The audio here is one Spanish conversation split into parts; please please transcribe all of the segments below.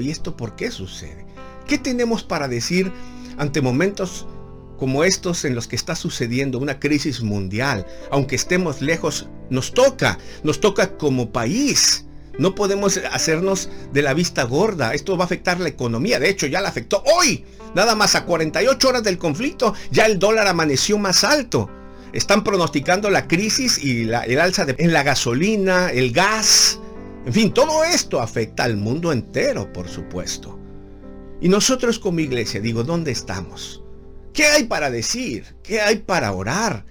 ¿Y esto por qué sucede? ¿Qué tenemos para decir ante momentos como estos en los que está sucediendo una crisis mundial? Aunque estemos lejos, nos toca, nos toca como país. No podemos hacernos de la vista gorda. Esto va a afectar la economía. De hecho, ya la afectó hoy. Nada más a 48 horas del conflicto, ya el dólar amaneció más alto. Están pronosticando la crisis y el alza en la gasolina, el gas. En fin, todo esto afecta al mundo entero, por supuesto. Y nosotros como iglesia, digo, ¿dónde estamos? ¿Qué hay para decir? ¿Qué hay para orar?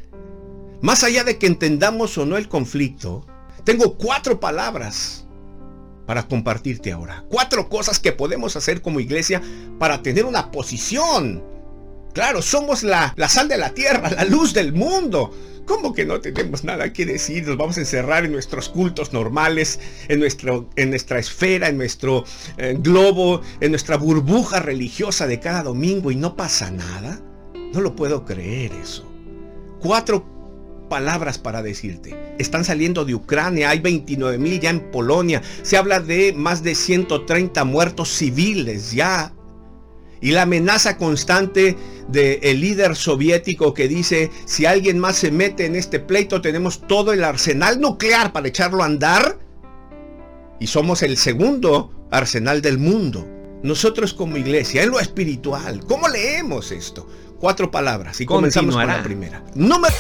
Más allá de que entendamos o no el conflicto, tengo cuatro palabras para compartirte ahora. Cuatro cosas que podemos hacer como iglesia para tener una posición Claro, somos la, sal de la tierra, la luz del mundo. ¿Cómo que no tenemos nada que decir? Nos vamos a encerrar en nuestros cultos normales, en nuestra esfera, en nuestro eh, globo, en nuestra burbuja religiosa de cada domingo y no pasa nada. No lo puedo creer eso. Cuatro palabras para decirte. Están saliendo de Ucrania, hay 29 mil ya en Polonia. Se habla de más de 130 muertos civiles ya y la amenaza constante del líder soviético que dice, si alguien más se mete en este pleito, tenemos todo el arsenal nuclear para echarlo a andar. Y somos el segundo arsenal del mundo. Nosotros como iglesia, en lo espiritual, ¿cómo leemos esto? Cuatro palabras y comenzamos con la primera. Número